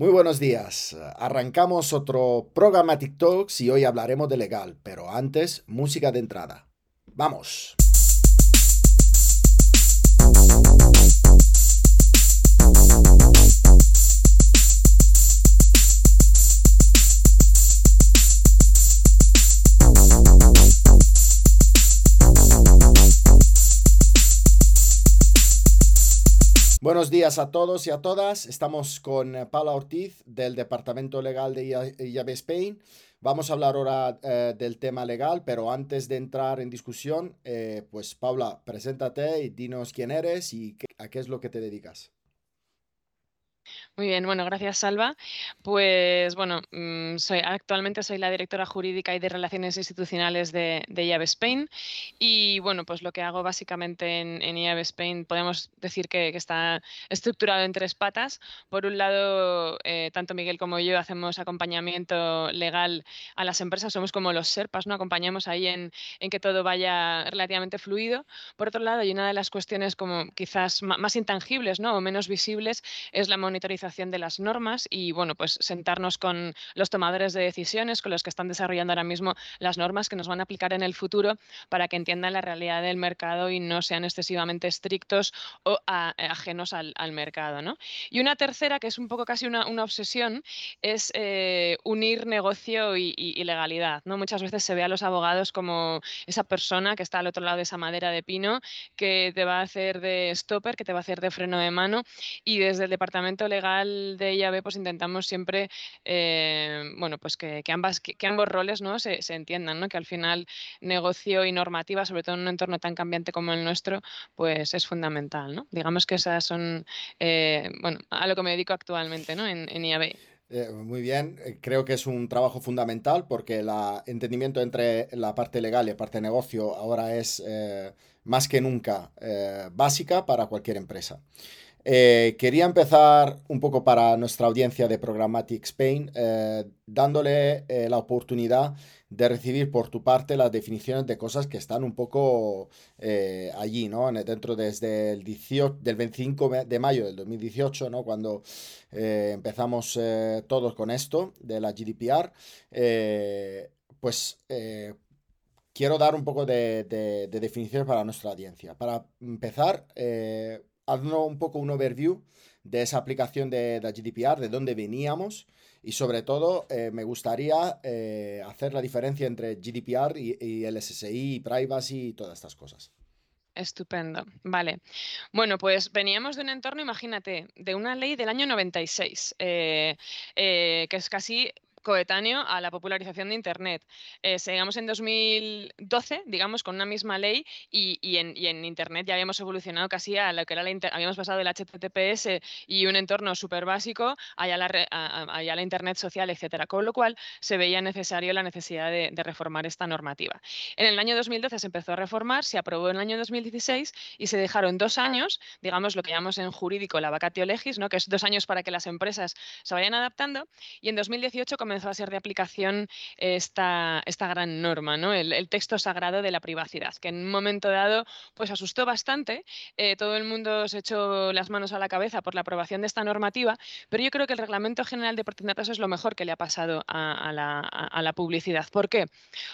Muy buenos días. Arrancamos otro Programmatic Talks y hoy hablaremos de legal, pero antes, música de entrada. ¡Vamos! Buenos días a todos y a todas. Estamos con eh, Paula Ortiz del Departamento Legal de IAB Spain. Vamos a hablar ahora eh, del tema legal, pero antes de entrar en discusión, eh, pues Paula, preséntate y dinos quién eres y a qué es lo que te dedicas. Muy bien, bueno, gracias Salva. Pues bueno, mm, soy, actualmente soy la directora jurídica y de relaciones institucionales de, de IAB Spain y bueno, pues lo que hago básicamente en, en IAB Spain podemos decir que, está estructurado en tres patas. Por un lado, eh, tanto Miguel como yo hacemos acompañamiento legal a las empresas, somos como los SERPAS, ¿no? Acompañamos ahí en, en que todo vaya relativamente fluido. Por otro lado, y una de las cuestiones como quizás más intangibles, ¿no? O menos visibles es la monitorización de las normas y, bueno, pues sentarnos con los tomadores de decisiones, con los que están desarrollando ahora mismo las normas que nos van a aplicar en el futuro para que entiendan la realidad del mercado y no sean excesivamente estrictos o ajenos al, mercado. ¿no? Y una tercera, que es un poco casi una, obsesión, es eh, unir negocio y, legalidad. ¿no? Muchas veces se ve a los abogados como esa persona que está al otro lado de esa madera de pino que te va a hacer de stopper, que te va a hacer de freno de mano y desde el departamento legal de IAB, pues intentamos siempre, eh, bueno, pues que, ambas, que, ambos roles ¿no? se, entiendan, ¿no? que al final negocio y normativa, sobre todo en un entorno tan cambiante como el nuestro, pues es fundamental. ¿no? Digamos que esas son, eh, bueno, a lo que me dedico actualmente ¿no? en, en IAB. Eh, muy bien, creo que es un trabajo fundamental porque el entendimiento entre la parte legal y la parte de negocio ahora es más que nunca básica para cualquier empresa. Eh, quería empezar un poco para nuestra audiencia de Programmatic Spain, eh, dándole eh, la oportunidad de recibir por tu parte las definiciones de cosas que están un poco allí, ¿no? Dentro desde el 18, del 25 de mayo del 2018, ¿no? Cuando empezamos todos con esto de la GDPR, pues quiero dar un poco de, de, definiciones para nuestra audiencia. Para empezar, haznos un poco un overview de esa aplicación de, la GDPR, de dónde veníamos y sobre todo eh, me gustaría eh, hacer la diferencia entre GDPR y, el SSI, privacy y todas estas cosas. Estupendo. Vale. Bueno, pues veníamos de un entorno, imagínate, de una ley del año 96, eh, que es casi coetáneo a la popularización de Internet. Eh, seguimos en 2012, digamos, con una misma ley y, en, Internet ya habíamos evolucionado casi a lo que era la habíamos pasado del HTTPS y un entorno súper básico allá la, a, la Internet social, etcétera. Con lo cual se veía necesario la necesidad de, reformar esta normativa. En el año 2012 se empezó a reformar, se aprobó en el año 2016 y se dejaron dos años, digamos lo que llamamos en jurídico la vacatio legis, ¿no? que es dos años para que las empresas se vayan adaptando y en 2018 comenzó a ser de aplicación esta, esta gran norma, ¿no? El, texto sagrado de la privacidad, que en un momento dado pues asustó bastante. Eh, todo el mundo se echó las manos a la cabeza por la aprobación de esta normativa, pero yo creo que el Reglamento General de Protección es lo mejor que le ha pasado a, la, publicidad. ¿Por qué?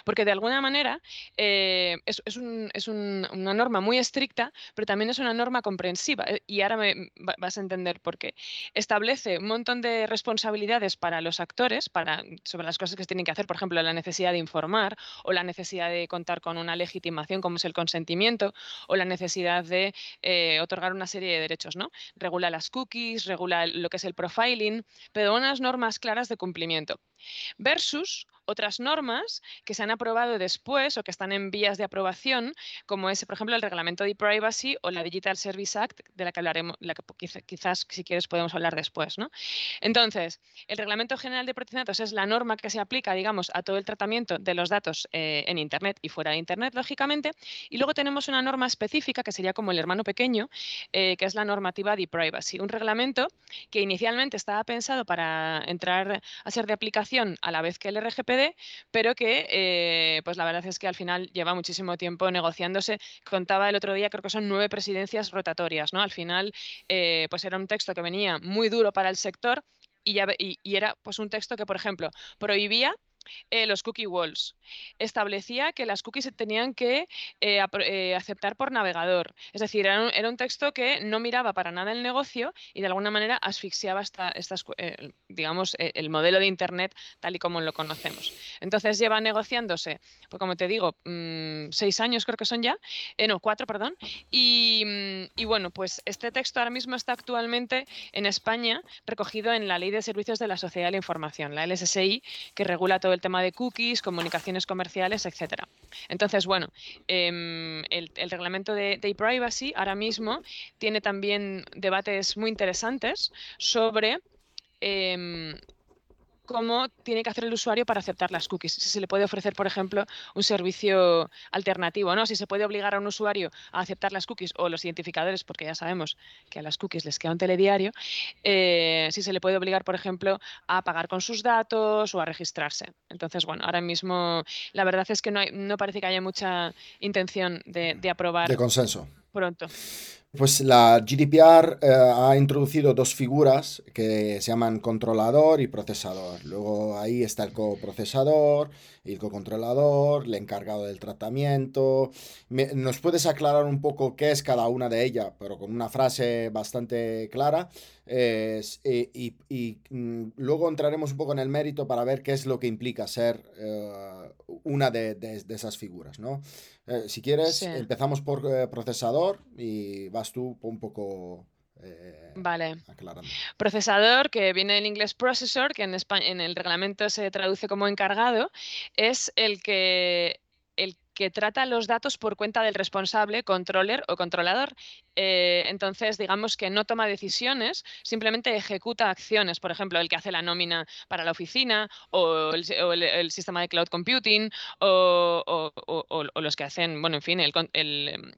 Porque de alguna manera eh, es, es, una norma muy estricta, pero también es una norma comprensiva. Eh, y ahora me vas a entender por qué. Establece un montón de responsabilidades para los actores, para sobre las cosas que se tienen que hacer, por ejemplo, la necesidad de informar o la necesidad de contar con una legitimación como es el consentimiento o la necesidad de eh, otorgar una serie de derechos, ¿no? Regula las cookies, regula lo que es el profiling, pero unas normas claras de cumplimiento. Versus otras normas que se han aprobado después o que están en vías de aprobación, como es, por ejemplo, el reglamento de privacy o la Digital Service Act, de la que hablaremos, la que quizás, si quieres, podemos hablar después. ¿no? Entonces, el Reglamento General de Protección de Datos es la norma que se aplica, digamos, a todo el tratamiento de los datos eh, en Internet y fuera de Internet, lógicamente. Y luego tenemos una norma específica, que sería como el hermano pequeño, eh, que es la normativa de privacy, un reglamento que inicialmente estaba pensado para entrar a ser de aplicación a la vez que el RGPD, pero que eh, pues la verdad es que al final lleva muchísimo tiempo negociándose. Contaba el otro día, creo que son nueve presidencias rotatorias, ¿no? Al final, eh, pues era un texto que venía muy duro para el sector y, era pues un texto que, por ejemplo, prohibía eh, los cookie walls. Establecía que las cookies se tenían que eh, eh, aceptar por navegador. Es decir, era un, texto que no miraba para nada el negocio y de alguna manera asfixiaba esta, estas, digamos, el modelo de Internet tal y como lo conocemos. Entonces lleva negociándose, pues como te digo, mm, seis años creo que son ya, no, cuatro, perdón. Y, mm, y bueno, pues este texto ahora mismo está actualmente en España recogido en la Ley de Servicios de la Sociedad de la Información, la LSSI, que regula todo el tema de cookies, comunicaciones comerciales, etcétera. Entonces, bueno, em, el, reglamento de, de privacy ahora mismo tiene también debates muy interesantes sobre em, cómo tiene que hacer el usuario para aceptar las cookies. Si se le puede ofrecer, por ejemplo, un servicio alternativo, ¿no? Si se puede obligar a un usuario a aceptar las cookies o los identificadores, porque ya sabemos que a las cookies les queda un telediario, eh, si se le puede obligar, por ejemplo, a pagar con sus datos o a registrarse. Entonces, bueno, ahora mismo la verdad es que no, no parece que haya mucha intención de, de aprobar. De consenso. Pronto. Pues la GDPR eh, ha introducido dos figuras que se llaman controlador y procesador. Luego ahí está el coprocesador, el cocontrolador, el encargado del tratamiento. ¿Nos puedes aclarar un poco qué es cada una de ellas, pero con una frase bastante clara? Eh, y, mm, luego entraremos un poco en el mérito para ver qué es lo que implica ser eh, una de, esas figuras, ¿no? Eh, si quieres, empezamos por procesador y vas tú un poco vale. Procesador, que viene del inglés processor, que en, España, en el reglamento se traduce como encargado, es el que el que trata los datos por cuenta del responsable, controller o controlador. Eh, entonces, digamos que no toma decisiones, simplemente ejecuta acciones. Por ejemplo, el que hace la nómina para la oficina o el, sistema de cloud computing o, los que hacen, bueno, en fin, el,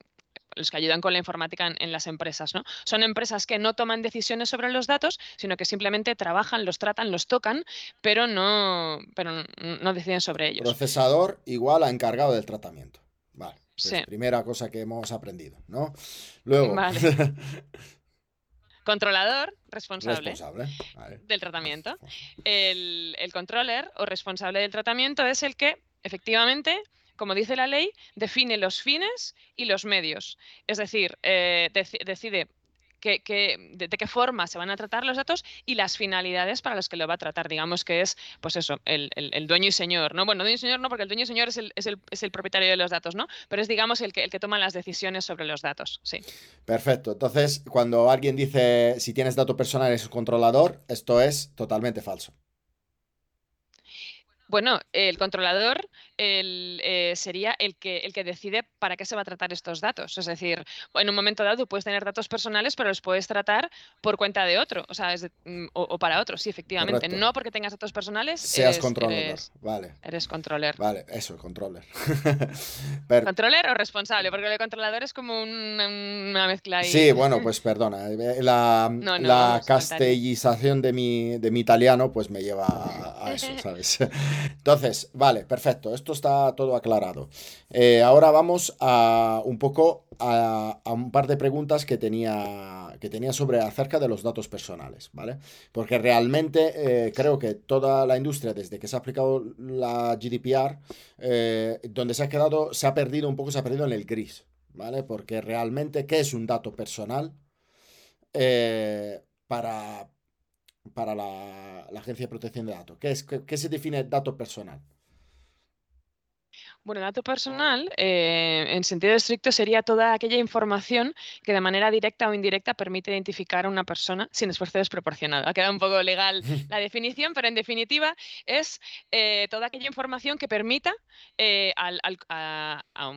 los que ayudan con la informática en, las empresas. ¿no? Son empresas que no toman decisiones sobre los datos, sino que simplemente trabajan, los tratan, los tocan, pero no, pero no deciden sobre ellos. Procesador igual a encargado del tratamiento. Vale. Pues primera cosa que hemos aprendido, ¿no? Luego. Controlador, responsable, del tratamiento. El, el controller o responsable del tratamiento es el que efectivamente como dice la ley, define los fines y los medios. Es decir, eh, decide de, qué forma se van a tratar los datos y las finalidades para las que lo va a tratar. Digamos que es, pues eso, el, dueño y señor, ¿no? Bueno, dueño y señor no, porque el dueño y señor es el, propietario de los datos, ¿no? Pero es, digamos, el que, el que toma las decisiones sobre los datos, sí. Perfecto. Entonces, cuando alguien dice si tienes datos personales es controlador, esto es totalmente falso. Bueno, el controlador eh, sería el que, el que decide para qué se va a tratar estos datos. Es decir, en un momento dado puedes tener datos personales, pero los puedes tratar por cuenta de otro, o sea, mm, o, para otro, sí, efectivamente. No porque tengas datos personales. Seas controlador, vale. Eres controller. Vale, eso, controller. ¿Controller o responsable? Porque el controlador es como una, mezcla ahí. Sí, bueno, pues perdona. Eh, la, la castellización de mi, de mi italiano, pues me lleva a eso, ¿sabes? Entonces, vale, perfecto, esto está todo aclarado. Eh, ahora vamos a un poco a, un par de preguntas que tenía, que tenía sobre acerca de los datos personales, ¿vale? Porque realmente eh, creo que toda la industria, desde que se ha aplicado la GDPR, eh, donde se ha quedado, se ha perdido un poco, se ha perdido en el gris, ¿vale? Porque realmente, ¿qué es un dato personal? para, para la, Agencia de Protección de Datos? ¿Qué, es, qué, se define dato personal? Bueno, dato personal, eh, en sentido estricto, sería toda aquella información que de manera directa o indirecta permite identificar a una persona sin esfuerzo desproporcionado. Ha quedado un poco legal la definición, pero en definitiva es eh, toda aquella información que permita eh, al,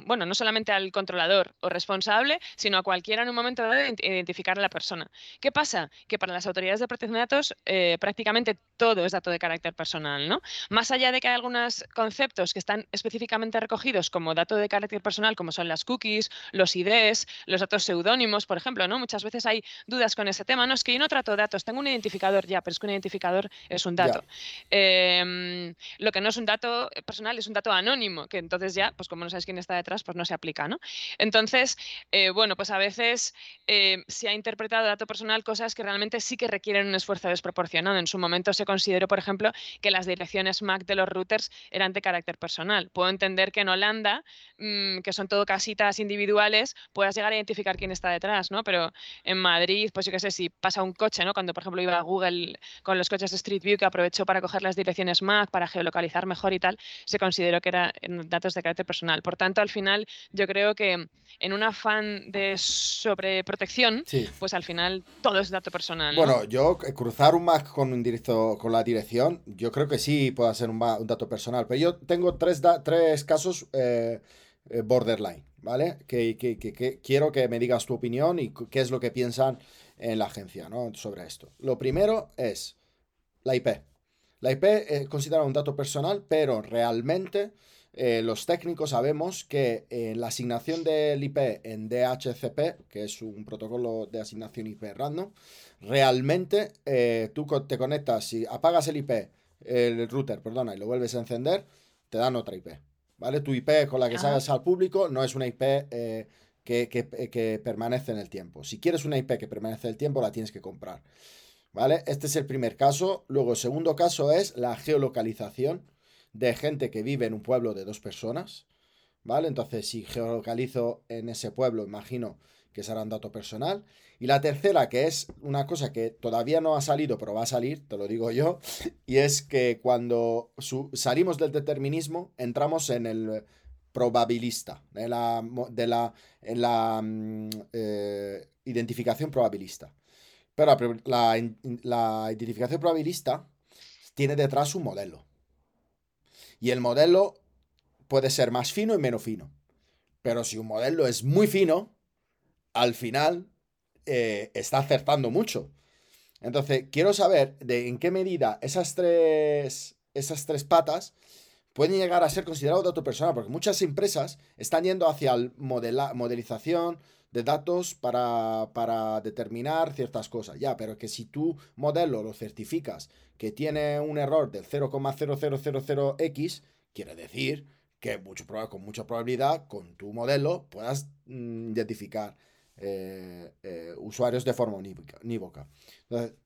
bueno, no solamente al controlador o responsable, sino a cualquiera en un momento dado identificar a la persona. ¿Qué pasa? Que para las autoridades de protección de datos prácticamente todo es dato de carácter personal, ¿no? Más allá de que hay algunos conceptos que están específicamente recogidos como dato de carácter personal, como son las cookies, los IDs, los datos seudónimos, por ejemplo, ¿no? Muchas veces hay dudas con ese tema. No, es que yo no trato datos, tengo un identificador ya, pero es que un identificador es un dato. Em, lo que no es un dato personal es un dato anónimo, que entonces ya, pues como no sabes quién está detrás, pues no se aplica, ¿no? Entonces, eh, bueno, pues a veces eh, se ha interpretado dato personal cosas que realmente sí que requieren un esfuerzo desproporcionado. En su momento se consideró, por ejemplo, que las direcciones MAC de los routers eran de carácter personal. Puedo entender que en Holanda, mm, que son todo casitas individuales, puedas llegar a identificar quién está detrás, ¿no? Pero en Madrid, pues yo qué sé, si pasa un coche, ¿no? Cuando, por ejemplo, iba a Google con los coches de Street View, que aprovechó para coger las direcciones MAC, para geolocalizar mejor y tal, se consideró que eran datos de carácter personal. Por tanto, al final, yo creo que en un afán de sobreprotección, pues al final todo es dato personal. Bueno, yo eh, cruzar un MAC con un directo, con la dirección, yo creo que sí puede ser un, dato personal. Pero yo tengo tres, tres casos eh, eh, borderline, ¿vale? Que, quiero que me digas tu opinión y qué es lo que piensan en la agencia, ¿no? Sobre esto. Lo primero es la IP. La IP es considerada un dato personal, pero realmente eh, los técnicos sabemos que en la asignación del IP en DHCP, que es un protocolo de asignación IP random, realmente eh, tú te conectas, si apagas el IP, el router, perdona, y lo vuelves a encender, te dan otra IP. ¿Vale? Tu IP con la que sales al público no es una IP eh, que, que, permanece en el tiempo. Si quieres una IP que permanece en el tiempo, la tienes que comprar. ¿Vale? Este es el primer caso. Luego, el segundo caso es la geolocalización de gente que vive en un pueblo de dos personas, ¿vale? Entonces, si geolocalizo en ese pueblo, imagino que será un dato personal. Y la tercera, que es una cosa que todavía no ha salido, pero va a salir, te lo digo yo, y es que cuando salimos del determinismo, entramos en el probabilista, en la, de la, en la mm, eh, identificación probabilista. Pero la, la identificación probabilista tiene detrás un modelo. Y el modelo puede ser más fino y menos fino. Pero si un modelo es muy fino, al final eh, está acertando mucho. Entonces, quiero saber de en qué medida esas tres, esas tres patas pueden llegar a ser considerados datos personal, porque muchas empresas están yendo hacia la modelización de datos para, para, determinar ciertas cosas. Ya, pero que si tu modelo lo certificas que tiene un error del 0,0000x, quiere decir que con mucha probabilidad con tu modelo puedas mm, identificar eh, eh, usuarios de forma unívoca. Entonces,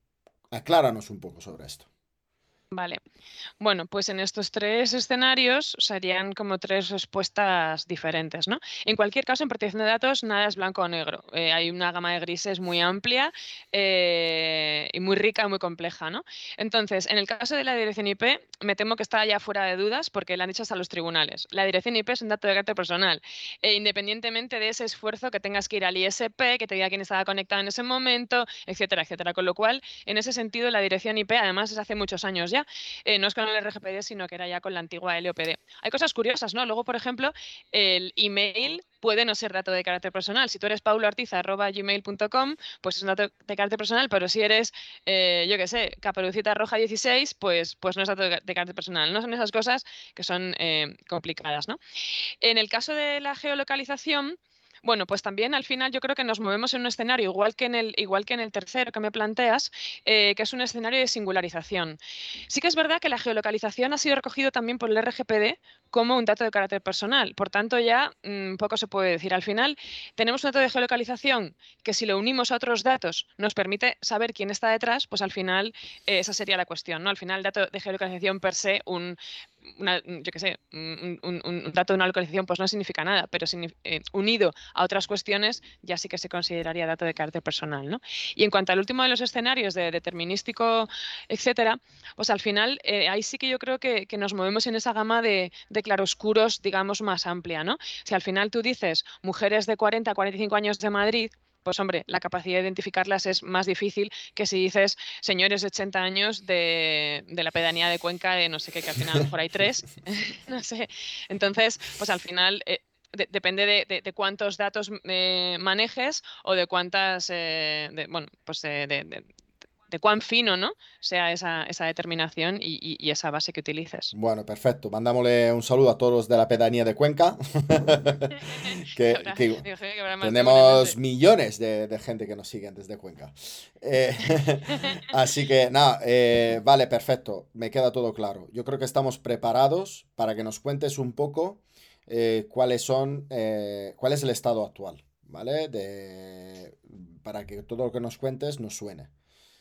acláranos un poco sobre esto. Vale. Bueno, pues en estos tres escenarios serían como tres respuestas diferentes, ¿no? En cualquier caso, en protección de datos, nada es blanco o negro. Eh, hay una gama de grises muy amplia eh, y muy rica y muy compleja, ¿no? Entonces, en el caso de la dirección IP, me temo que está ya fuera de dudas porque la han hecho hasta los tribunales. La dirección IP es un dato de carácter personal, e independientemente de ese esfuerzo que tengas que ir al ISP, que te diga quién estaba conectado en ese momento, etcétera, etcétera. Con lo cual, en ese sentido, la dirección IP, además, es hace muchos años ya eh, no es con el RGPD, sino que era ya con la antigua LOPD. Hay cosas curiosas, ¿no? Luego, por ejemplo, el email puede no ser dato de carácter personal. Si tú eres pauloartiza.gmail.com, pues es un dato de carácter personal, pero si eres, eh, yo qué sé, caperucita roja 16, pues, pues no es dato de, carácter personal. No son esas cosas que son eh, complicadas, ¿no? En el caso de la geolocalización, bueno, pues también al final yo creo que nos movemos en un escenario igual que en el, igual que en el tercero que me planteas, eh, que es un escenario de singularización. Sí que es verdad que la geolocalización ha sido recogido también por el RGPD como un dato de carácter personal. Por tanto, ya mm, poco se puede decir. Al final, tenemos un dato de geolocalización que si lo unimos a otros datos nos permite saber quién está detrás, pues al final eh, esa sería la cuestión. ¿no? Al final, el dato de geolocalización per se, un, yo qué sé, un, dato de una localización pues no significa nada, pero eh, unido a otras cuestiones ya sí que se consideraría dato de carácter personal. ¿no? Y en cuanto al último de los escenarios de determinístico, etcétera, pues al final eh, ahí sí que yo creo que, nos movemos en esa gama de, de, claroscuros, digamos, más amplia. ¿no? Si al final tú dices mujeres de 40 a 45 años de Madrid, pues hombre, la capacidad de identificarlas es más difícil que si dices señores de 80 años de, la pedanía de Cuenca, de no sé qué, que al final a lo mejor hay tres, no sé. Entonces, pues al final... Eh, depende de, cuántos datos eh, manejes o de cuántas, eh, bueno, pues de, de cuán fino ¿no? sea esa, determinación y, esa base que utilices. Bueno, perfecto. Mandámosle un saludo a todos los de la pedanía de Cuenca. que, tenemos millones de, gente que nos siguen desde Cuenca. Eh, así que nada, eh, vale, perfecto. Me queda todo claro. Yo creo que estamos preparados para que nos cuentes un poco eh, cuáles son, cuál es el estado actual, ¿vale? De, para que todo lo que nos cuentes nos suene.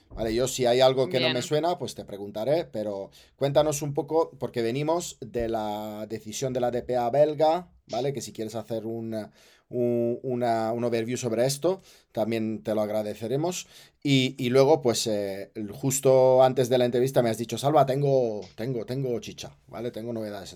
Vale, yo si hay algo que no me suena, pues te preguntaré, pero cuéntanos un poco, porque venimos de la decisión de la DPA belga, ¿vale? Que si quieres hacer un, una, un overview sobre esto, también te lo agradeceremos. Y, luego, pues eh, justo antes de la entrevista me has dicho, Salva, tengo, tengo, tengo chicha, ¿vale? Tengo novedades.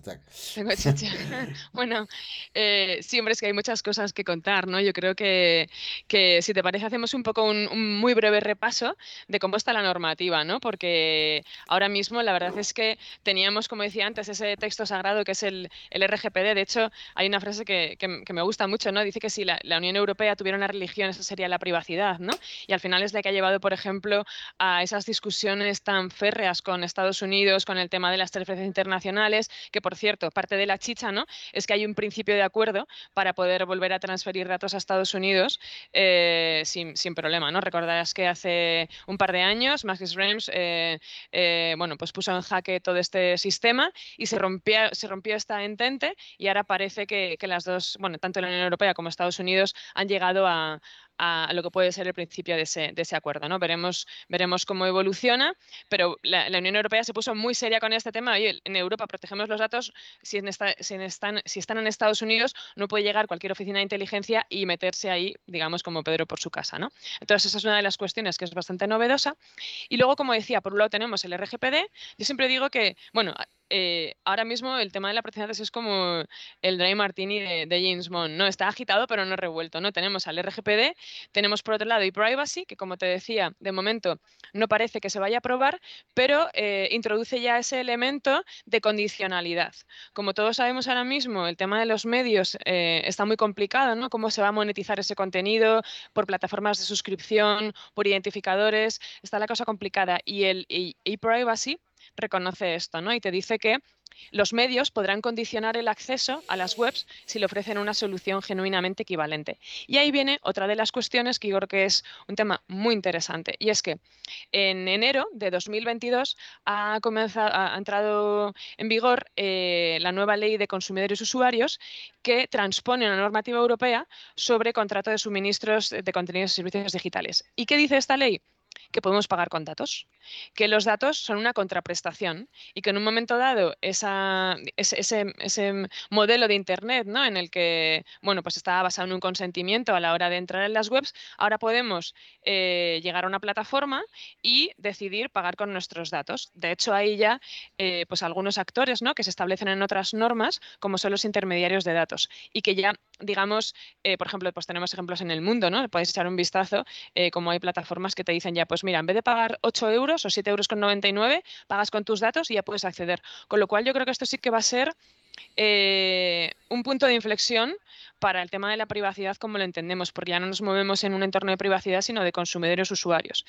Tengo chicha. bueno, eh, sí, hombre, es que hay muchas cosas que contar, ¿no? Yo creo que, que si te parece, hacemos un poco un, muy breve repaso de cómo está la normativa, ¿no? Porque ahora mismo la verdad es que teníamos, como decía antes, ese texto sagrado que es el, el RGPD. De hecho, hay una frase que, que, me gusta mucho, ¿no? Dice que si la, la Unión Europea tuviera una religión, esa sería la privacidad, ¿no? Y al final es la que ha llevado, por ejemplo, a esas discusiones tan férreas con Estados Unidos, con el tema de las transferencias internacionales, que por cierto, parte de la chicha, ¿no? Es que hay un principio de acuerdo para poder volver a transferir datos a Estados Unidos eh, sin, problema, ¿no? Recordarás que hace un par de años Max Schrems, eh, eh, bueno, pues puso en jaque todo este sistema y se rompió, se rompió esta entente y ahora parece que, que las dos, bueno, tanto la Unión Europea como Estados Unidos han llegado a, a lo que puede ser el principio de ese, de ese acuerdo. ¿no? Veremos, veremos cómo evoluciona, pero la, Unión Europea se puso muy seria con este tema. Oye, en Europa protegemos los datos, si, en si, están, si están en Estados Unidos, no puede llegar cualquier oficina de inteligencia y meterse ahí, digamos, como Pedro por su casa. ¿no? Entonces, esa es una de las cuestiones que es bastante novedosa. Y luego, como decía, por un lado tenemos el RGPD. Yo siempre digo que, bueno, eh, ahora mismo el tema de la de datos es como el dry martini de, James Bond, ¿no? Está agitado pero no revuelto, ¿no? Tenemos al RGPD, tenemos por otro lado ePrivacy, que como te decía, de momento no parece que se vaya a aprobar, pero eh, introduce ya ese elemento de condicionalidad. Como todos sabemos ahora mismo, el tema de los medios eh, está muy complicado, ¿no? Cómo se va a monetizar ese contenido por plataformas de suscripción, por identificadores, está la cosa complicada. Y el ePrivacy reconoce esto, ¿no? Y te dice que los medios podrán condicionar el acceso a las webs si le ofrecen una solución genuinamente equivalente. Y ahí viene otra de las cuestiones que yo creo que es un tema muy interesante. Y es que en enero de 2022 ha, comenzado, ha entrado en vigor eh, la nueva ley de consumidores y usuarios que transpone una normativa europea sobre contrato de suministros de contenidos y servicios digitales. ¿Y qué dice esta ley? Que podemos pagar con datos, que los datos son una contraprestación y que en un momento dado ese, modelo de Internet ¿no? en el que bueno, pues estaba basado en un consentimiento a la hora de entrar en las webs, ahora podemos eh, llegar a una plataforma y decidir pagar con nuestros datos. De hecho, hay ya eh, pues algunos actores ¿no? que se establecen en otras normas, como son los intermediarios de datos, y que ya, digamos, eh, por ejemplo, pues tenemos ejemplos en el mundo, ¿no? Podéis echar un vistazo, como hay plataformas que te dicen ya, pues mira, en vez de pagar 8 euros o 7 euros con 99, pagas con tus datos y ya puedes acceder. Con lo cual yo creo que esto sí que va a ser eh, un punto de inflexión para el tema de la privacidad como lo entendemos, porque ya no nos movemos en un entorno de privacidad, sino de consumidores usuarios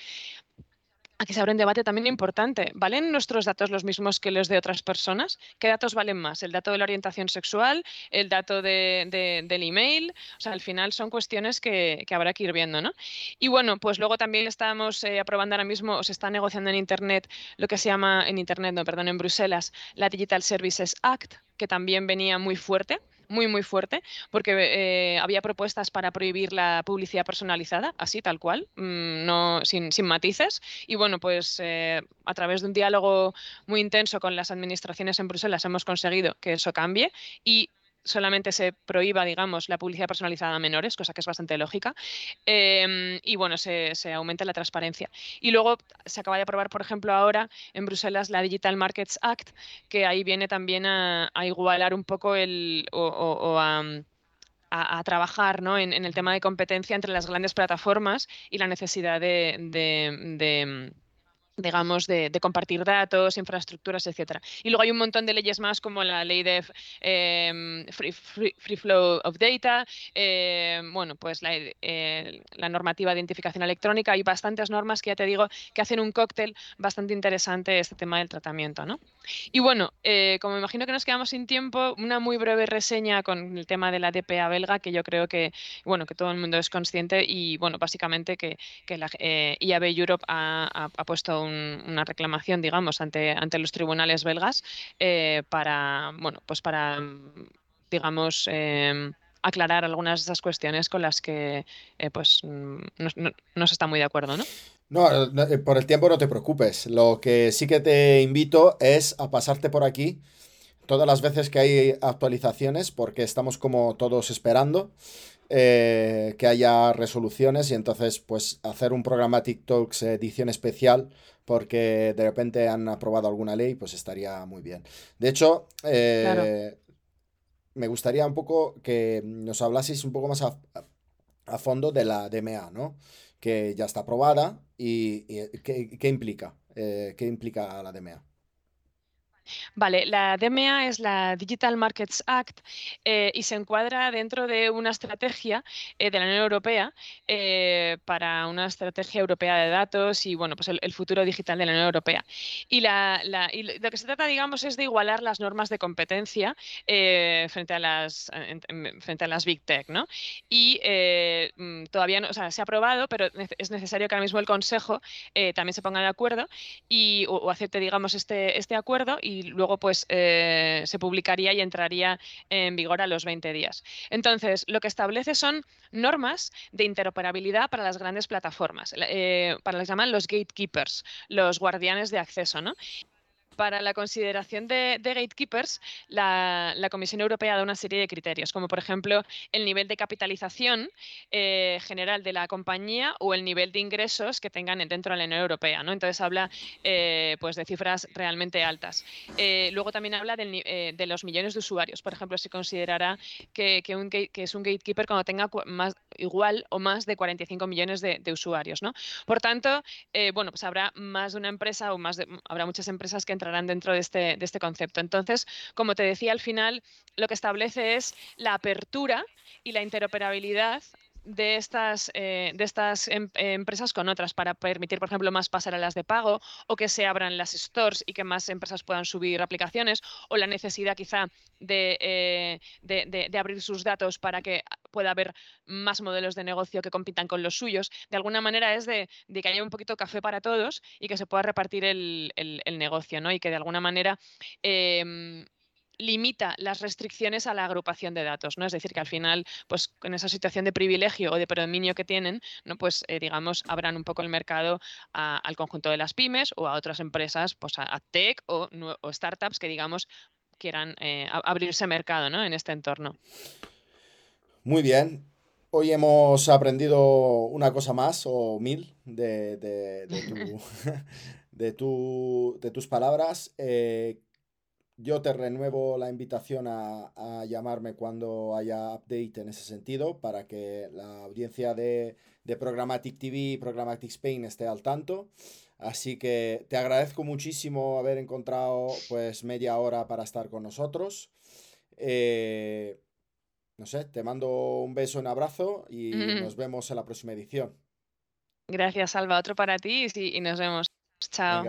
aquí se abre un debate también importante. ¿Valen nuestros datos los mismos que los de otras personas? ¿Qué datos valen más? ¿El dato de la orientación sexual? ¿El dato de, del email? O sea, al final son cuestiones que, habrá que ir viendo, ¿no? Y bueno, pues luego también estamos eh, aprobando ahora mismo, o se está negociando en Internet lo que se llama, en Internet, no, perdón, en Bruselas, la Digital Services Act, que también venía muy fuerte muy, muy fuerte, porque eh, había propuestas para prohibir la publicidad personalizada, así, tal cual, mm, no, sin, sin, matices. Y bueno, pues eh, a través de un diálogo muy intenso con las administraciones en Bruselas hemos conseguido que eso cambie y solamente se prohíba, digamos, la publicidad personalizada a menores, cosa que es bastante lógica, em, y bueno, se, aumenta la transparencia. Y luego se acaba de aprobar, por ejemplo, ahora en Bruselas la Digital Markets Act, que ahí viene también a, igualar un poco el, o, a, trabajar ¿no? en, el tema de competencia entre las grandes plataformas y la necesidad de digamos, de, compartir datos, infraestructuras, etcétera. Y luego hay un montón de leyes más como la ley de em, free, Flow of Data, em, bueno, pues eh, la, normativa de identificación electrónica. Hay bastantes normas que ya te digo que hacen un cóctel bastante interesante este tema del tratamiento, ¿no? Y bueno, eh, como imagino que nos quedamos sin tiempo, una muy breve reseña con el tema de la DPA belga, que yo creo que, bueno, que todo el mundo es consciente y, bueno, básicamente que, la eh, IAB Europe ha puesto un una reclamación, digamos, ante, ante los tribunales belgas eh, para, bueno, pues para, digamos, em, aclarar algunas de esas cuestiones con las que eh, pues no, se está muy de acuerdo, ¿no? No, eh, por el tiempo no te preocupes. Lo que sí que te invito es a pasarte por aquí todas las veces que hay actualizaciones, porque estamos como todos esperando. Que haya resoluciones y entonces pues hacer un programa TikToks edición especial porque de repente han aprobado alguna ley, pues estaría muy bien. De hecho, eh, me gustaría un poco que nos hablaseis un poco más a, fondo de la DMA, ¿no? Que ya está aprobada y, ¿qué, implica, eh, qué implica la DMA. Vale, la DMA es la Digital Markets Act eh, y se encuadra dentro de una estrategia eh, de la Unión Europea eh, para una estrategia europea de datos y bueno, pues el, futuro digital de la Unión Europea. Y, lo que se trata, digamos, es de igualar las normas de competencia frente, a las, frente a las Big Tech, ¿no? Y mm, todavía no, o sea, se ha aprobado, pero es necesario que ahora mismo el Consejo también se ponga de acuerdo y, o, acepte, digamos, este, este acuerdo y y luego pues eh, se publicaría y entraría en vigor a los 20 días. Entonces, lo que establece son normas de interoperabilidad para las grandes plataformas, eh, para lo que llaman los gatekeepers, los guardianes de acceso, ¿no? Para la consideración de, gatekeepers, la, Comisión Europea da una serie de criterios, como por ejemplo el nivel de capitalización eh, general de la compañía o el nivel de ingresos que tengan dentro de la Unión Europea. ¿no? Entonces habla eh, pues de cifras realmente altas. Eh, luego también habla de los millones de usuarios. Por ejemplo, se considerará que, es un gatekeeper cuando tenga más, igual o más de 45 millones de, usuarios. ¿no? Por tanto, bueno, pues habrá más de una empresa o más habrá muchas empresas que entrarán dentro de este, de este concepto. Entonces, como te decía al final, lo que establece es la apertura y la interoperabilidad de estas, eh, de estas em, empresas con otras para permitir, por ejemplo, más pasarelas de pago o que se abran las stores y que más empresas puedan subir aplicaciones o la necesidad quizá de, eh, de, abrir sus datos para que pueda haber más modelos de negocio que compitan con los suyos. De alguna manera es de, que haya un poquito café para todos y que se pueda repartir el, negocio ¿no? y que de alguna manera... Em, limita las restricciones a la agrupación de datos, ¿no? Es decir, que al final, pues con esa situación de privilegio o de predominio que tienen, ¿no? Pues eh, digamos, abran un poco el mercado al conjunto de las pymes o a otras empresas, pues a, tech o, startups que digamos quieran eh, abrirse mercado ¿no? en este entorno. Muy bien. Hoy hemos aprendido una cosa más o mil de, de, de, tus palabras. Eh, yo te renuevo la invitación a, llamarme cuando haya update en ese sentido para que la audiencia de, de Programmatic TV y Programmatic Spain esté al tanto. Así que te agradezco muchísimo haber encontrado pues media hora para estar con nosotros. Eh, no sé, te mando un beso, un abrazo y nos vemos en la próxima edición. Gracias, Alba. Otro para ti y, nos vemos. chao.